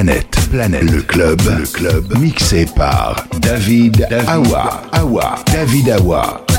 Planète, Planète, le club, le club, mixé par David, Awa, Awa, David Awa.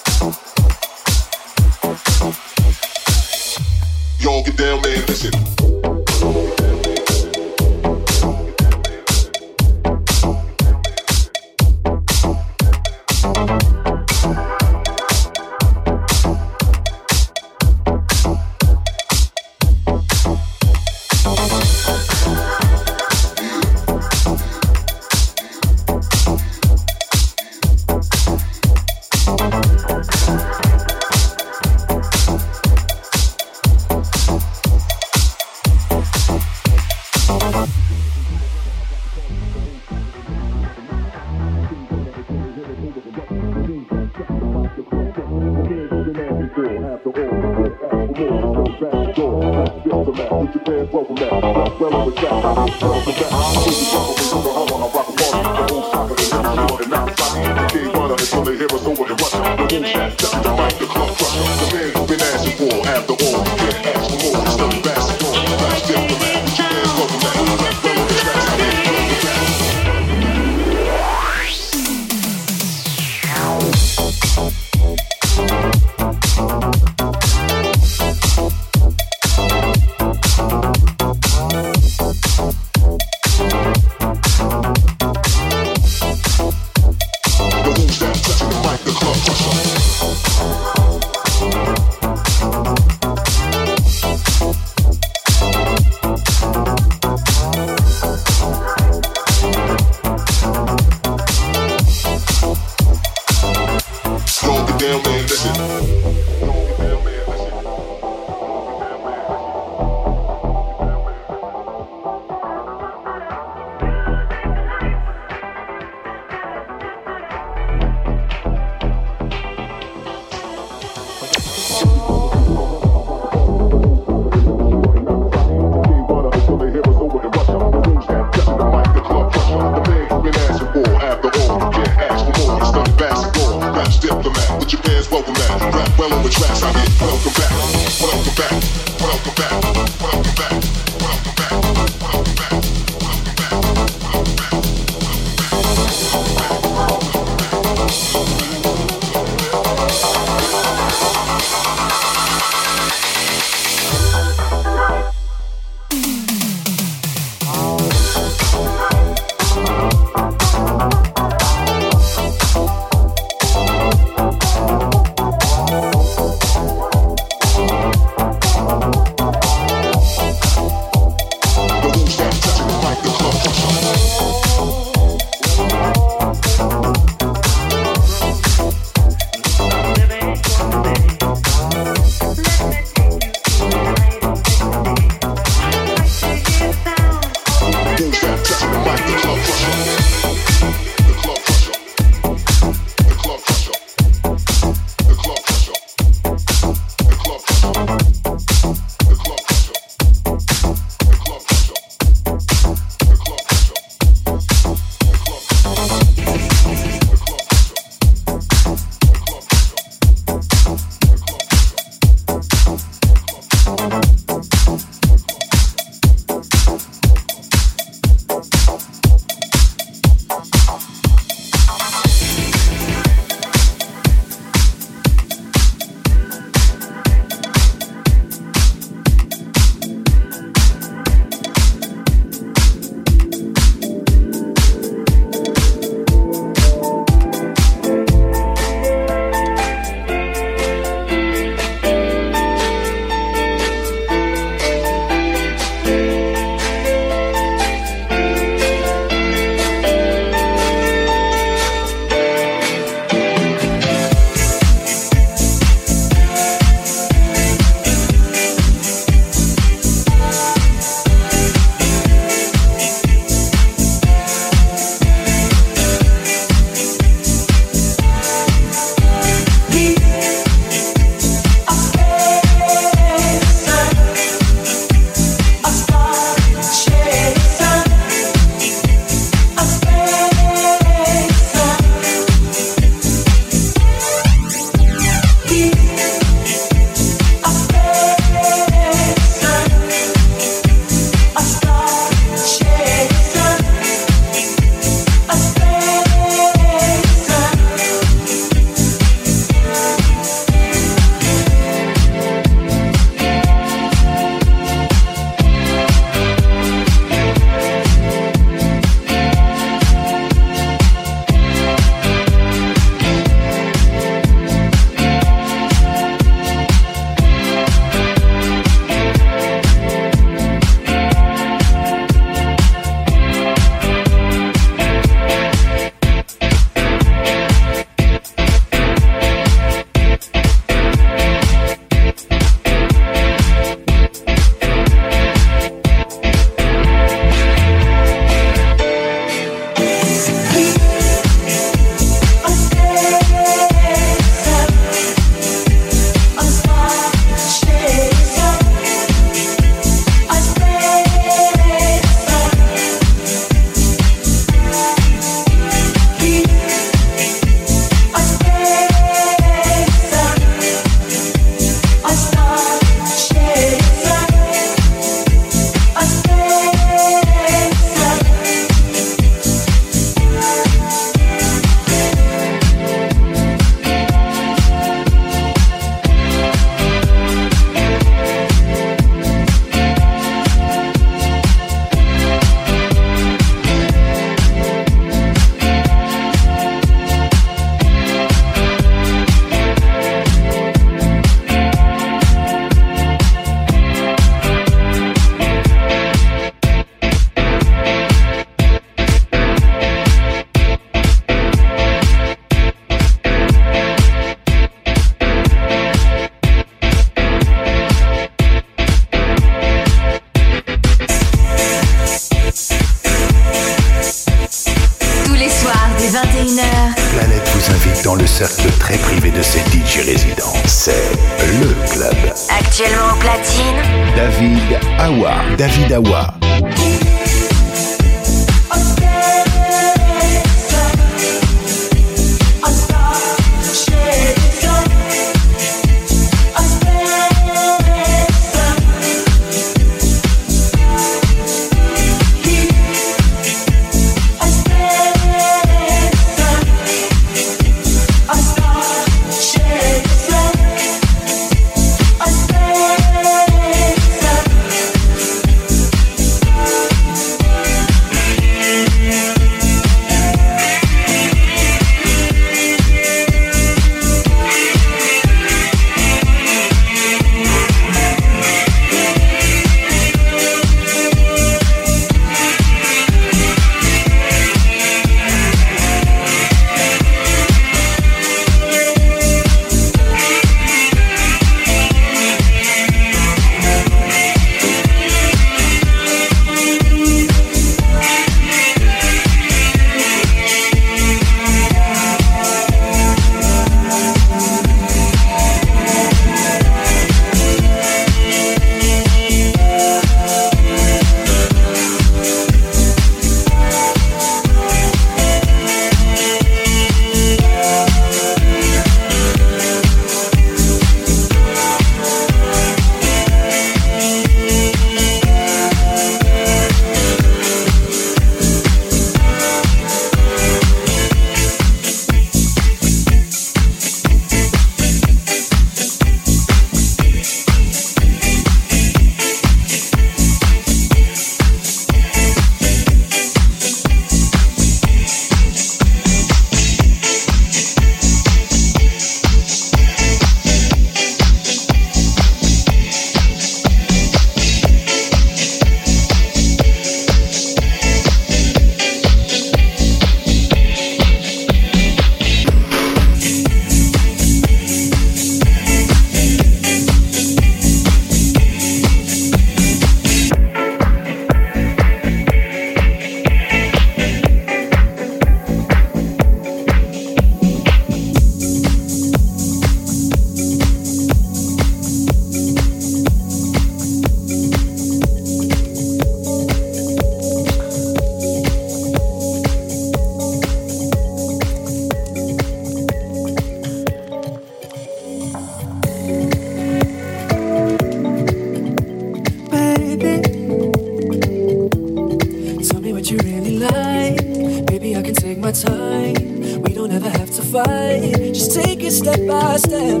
my time. We don't ever have to fight. Just take it step by step.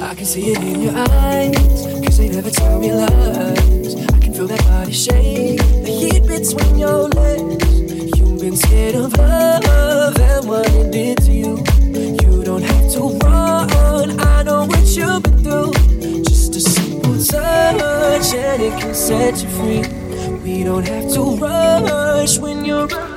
I can see it in your eyes. Cause they never tell me lies. I can feel that body shake. The heat between your legs. You've been scared of love and what it did to you. You don't have to run. I know what you've been through. Just a simple touch and it can set you free. We don't have to rush when you're.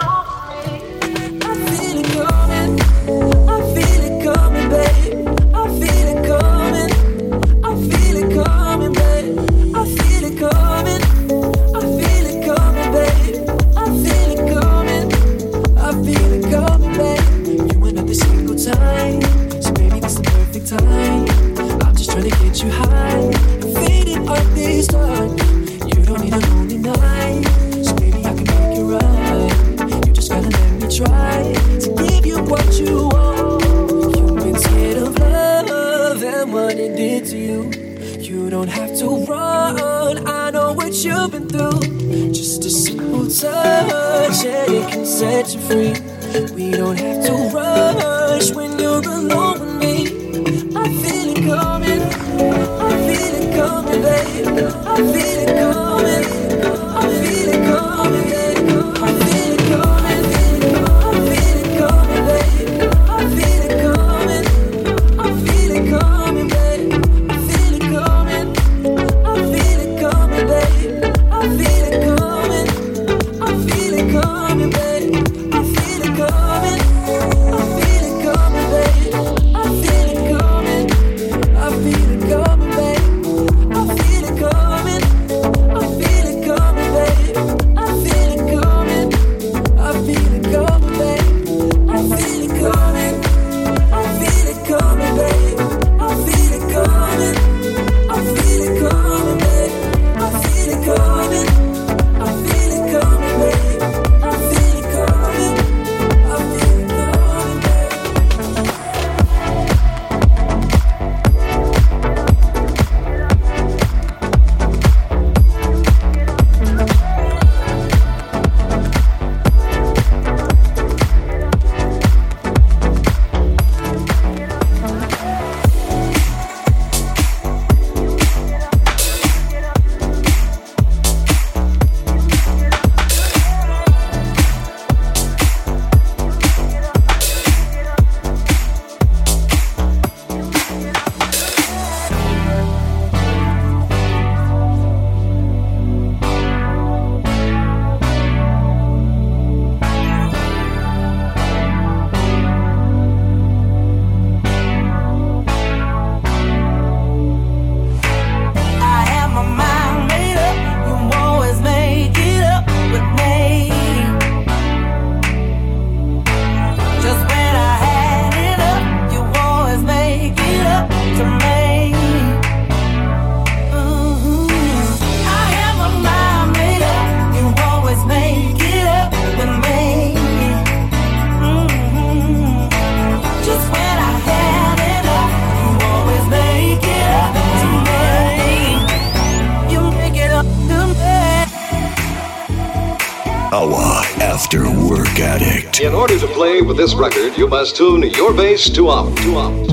free. We don't have to rush when you're alone with me. I feel it coming. I feel it coming, babe. I feel this record, you must tune your bass to off, to off,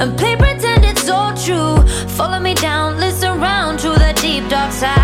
and play pretend it's all true. Follow me down, listen round to the deep dark side.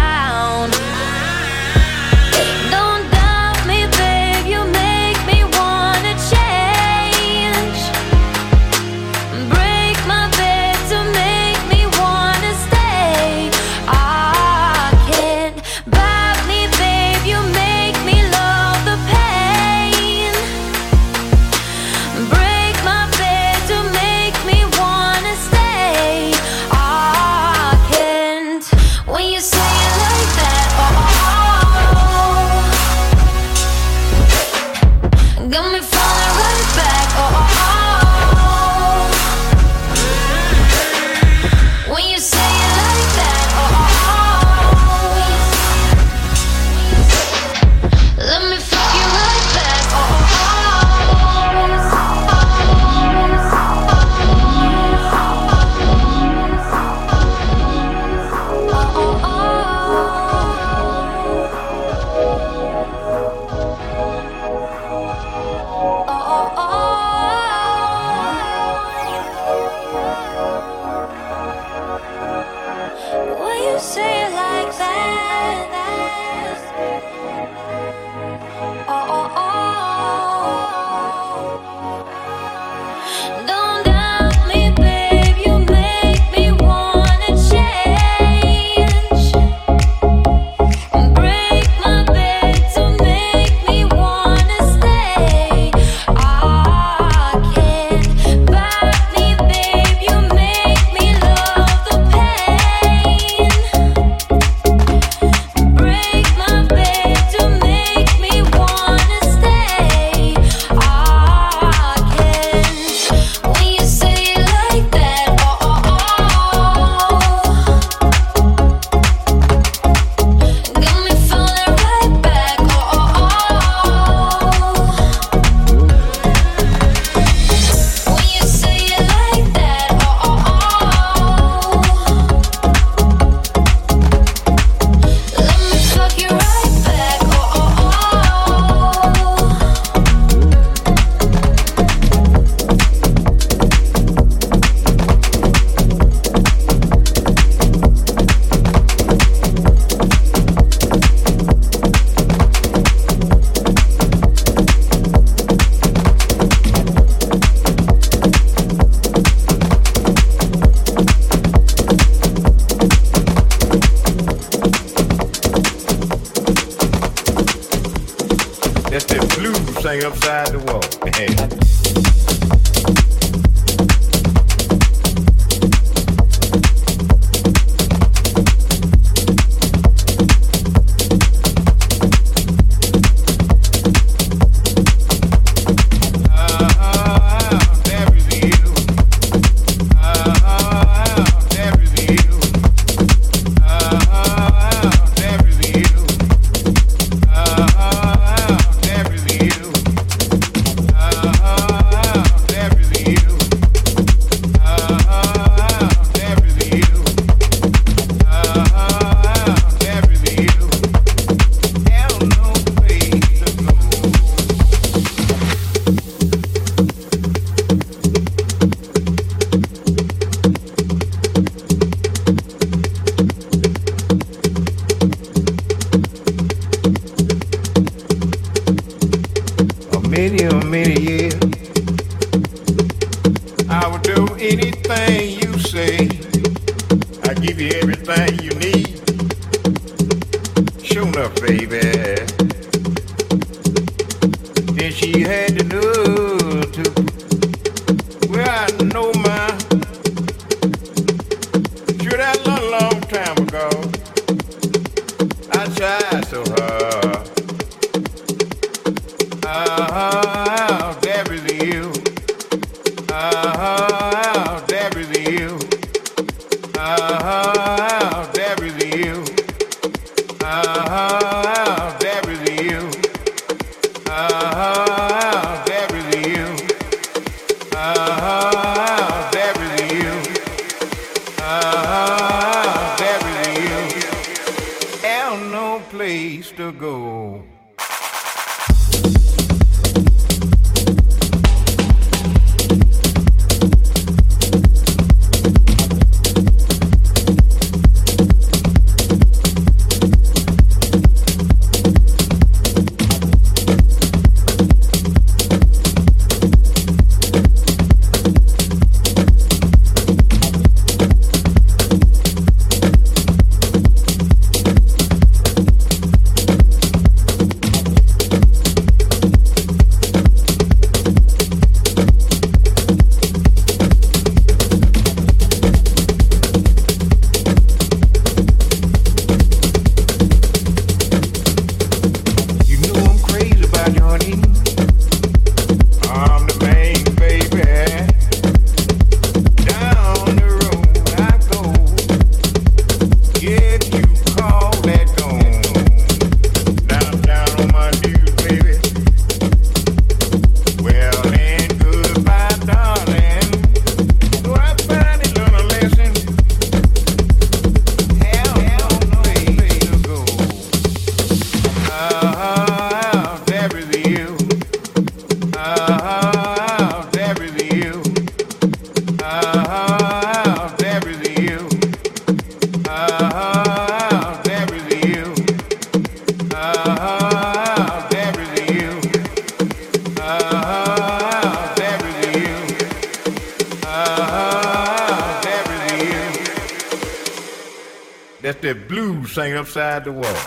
The wall.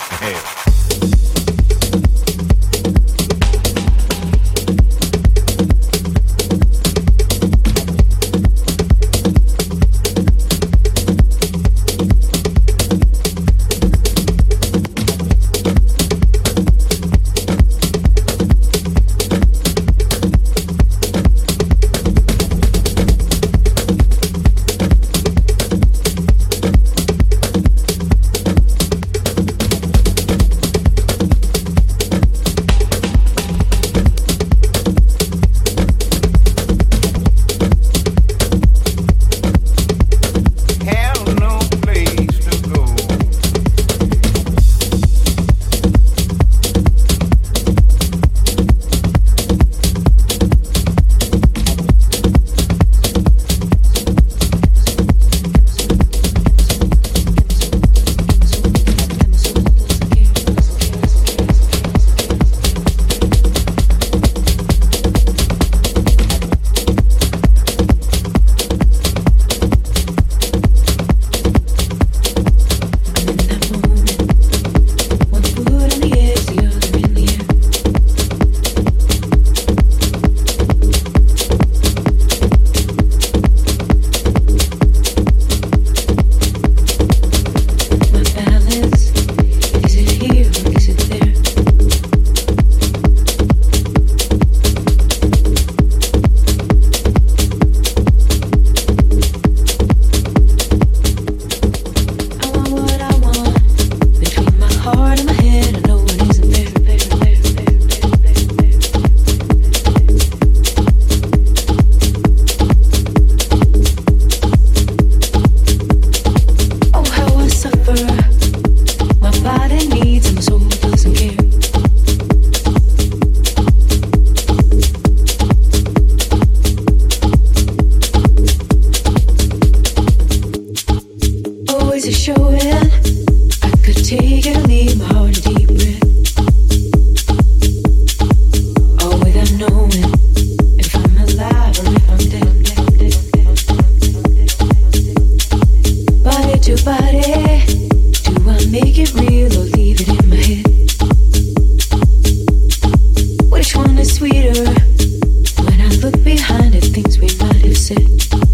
sit